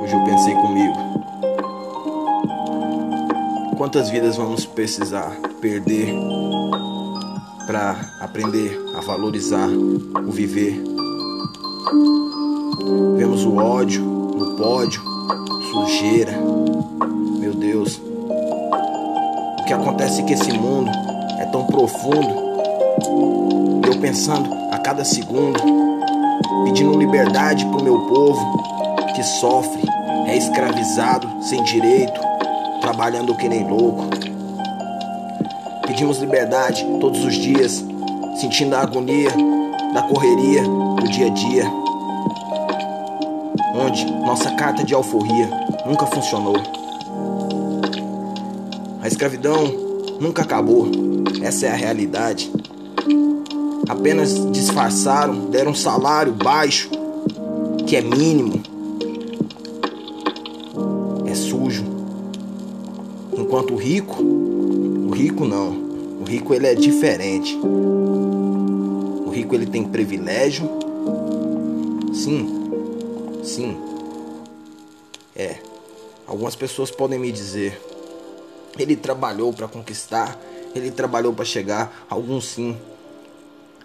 Hoje eu pensei comigo. Quantas vidas vamos precisar perder para aprender a valorizar o viver? Vemos o ódio no pódio, sujeira. Meu Deus. O que acontece é que esse mundo é tão profundo. Eu pensando a cada segundo, pedindo liberdade pro meu povo que sofre, é escravizado, sem direito, trabalhando que nem louco. Pedimos liberdade todos os dias, sentindo a agonia da correria do dia a dia. Onde nossa carta de alforria nunca funcionou. A escravidão nunca acabou, essa é a realidade. Apenas disfarçaram, deram um salário baixo, que é mínimo, Enquanto o rico, o rico não. O rico ele é diferente. O rico ele tem privilégio. Sim. Sim. É. Algumas pessoas podem me dizer, ele trabalhou para conquistar, ele trabalhou para chegar. Alguns sim.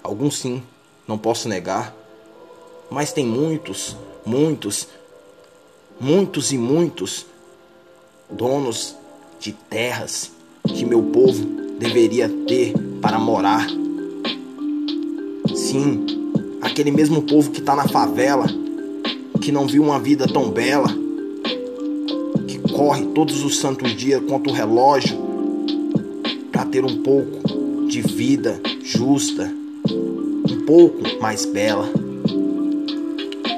Alguns sim, não posso negar. Mas tem muitos, muitos, muitos e muitos donos de terras que meu povo deveria ter para morar. Sim, aquele mesmo povo que está na favela, que não viu uma vida tão bela, que corre todos os santos dias contra o relógio para ter um pouco de vida justa, um pouco mais bela.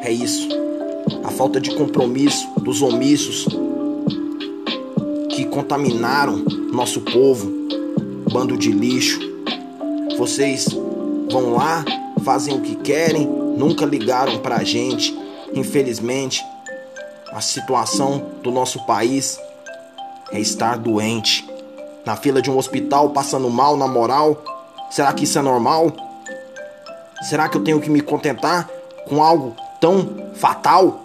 É isso. A falta de compromisso dos omissos que contaminaram nosso povo, bando de lixo. Vocês vão lá, fazem o que querem, nunca ligaram pra gente. Infelizmente, a situação do nosso país é estar doente. Na fila de um hospital, passando mal na moral. Será que isso é normal? Será que eu tenho que me contentar com algo tão fatal?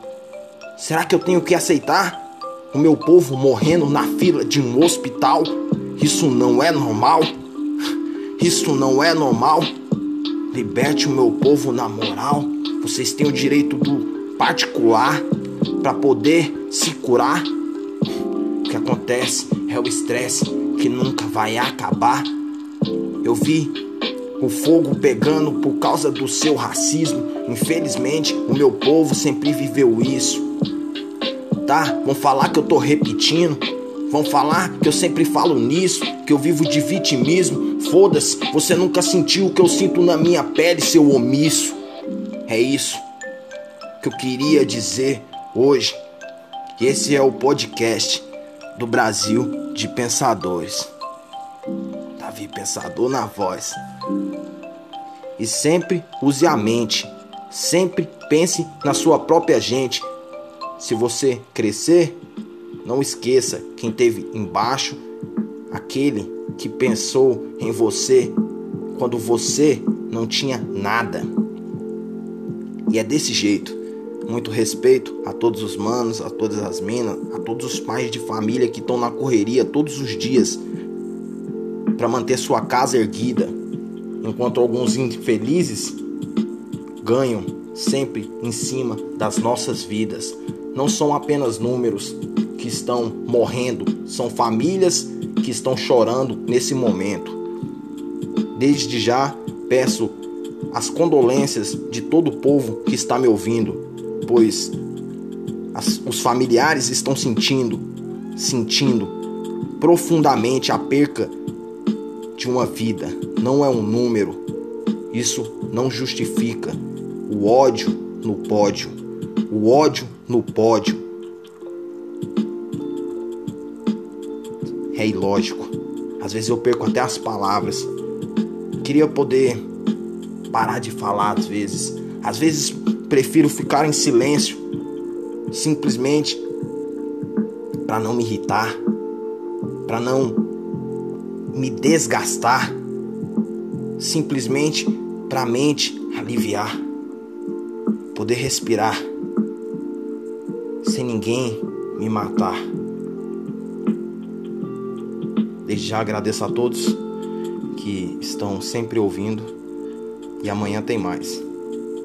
Será que eu tenho que aceitar? O meu povo morrendo na fila de um hospital. Isso não é normal. Isso não é normal. Liberte o meu povo na moral. Vocês têm o direito do particular para poder se curar. O que acontece é o estresse que nunca vai acabar. Eu vi o fogo pegando por causa do seu racismo. Infelizmente, o meu povo sempre viveu isso Vão falar que eu tô repetindo. Vão falar que eu sempre falo nisso, que eu vivo de vitimismo. Foda-se, você nunca sentiu o que eu sinto na minha pele, seu omisso. É isso que eu queria dizer hoje. Esse é o podcast do Brasil de Pensadores. Davi Pensador na voz. E sempre use a mente. Sempre pense na sua própria gente. Se você crescer, não esqueça quem teve embaixo, aquele que pensou em você quando você não tinha nada. E é desse jeito. Muito respeito a todos os manos, a todas as minas, a todos os pais de família que estão na correria todos os dias para manter sua casa erguida, enquanto alguns infelizes ganham sempre em cima das nossas vidas não são apenas números que estão morrendo, são famílias que estão chorando nesse momento. Desde já peço as condolências de todo o povo que está me ouvindo, pois as, os familiares estão sentindo, sentindo profundamente a perca de uma vida. Não é um número. Isso não justifica o ódio no pódio. O ódio no pódio. É ilógico. Às vezes eu perco até as palavras. Queria poder parar de falar às vezes. Às vezes prefiro ficar em silêncio, simplesmente para não me irritar, para não me desgastar, simplesmente para a mente aliviar, poder respirar sem ninguém me matar. Desde já agradeço a todos que estão sempre ouvindo e amanhã tem mais.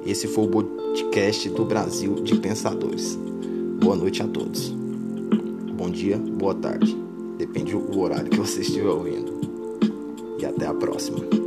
Esse foi o podcast do Brasil de Pensadores. Boa noite a todos. Bom dia, boa tarde. Depende do horário que você estiver ouvindo. E até a próxima.